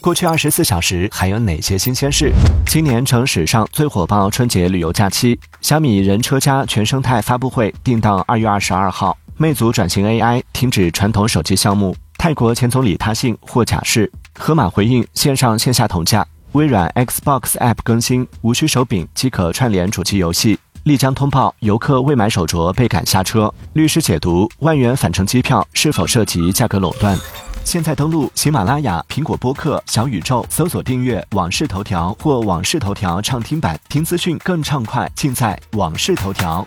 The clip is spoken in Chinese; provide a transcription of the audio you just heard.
过去二十四小时还有哪些新鲜事？今年成史上最火爆春节旅游假期，小米人车家全生态发布会定到二月二十二号。魅族转型 AI 停止传统手机项目。泰国前总理他信获假释。盒马回应线上线下同价。微软 Xbox App 更新，无需手柄即可串联主机游戏。丽江通报游客未买手镯被赶下车。律师解读万元返程机票是否涉及价格垄断？现在登录喜马拉雅、苹果播客、小宇宙，搜索订阅《往事头条》或《往事头条》畅听版，听资讯更畅快，尽在《往事头条》。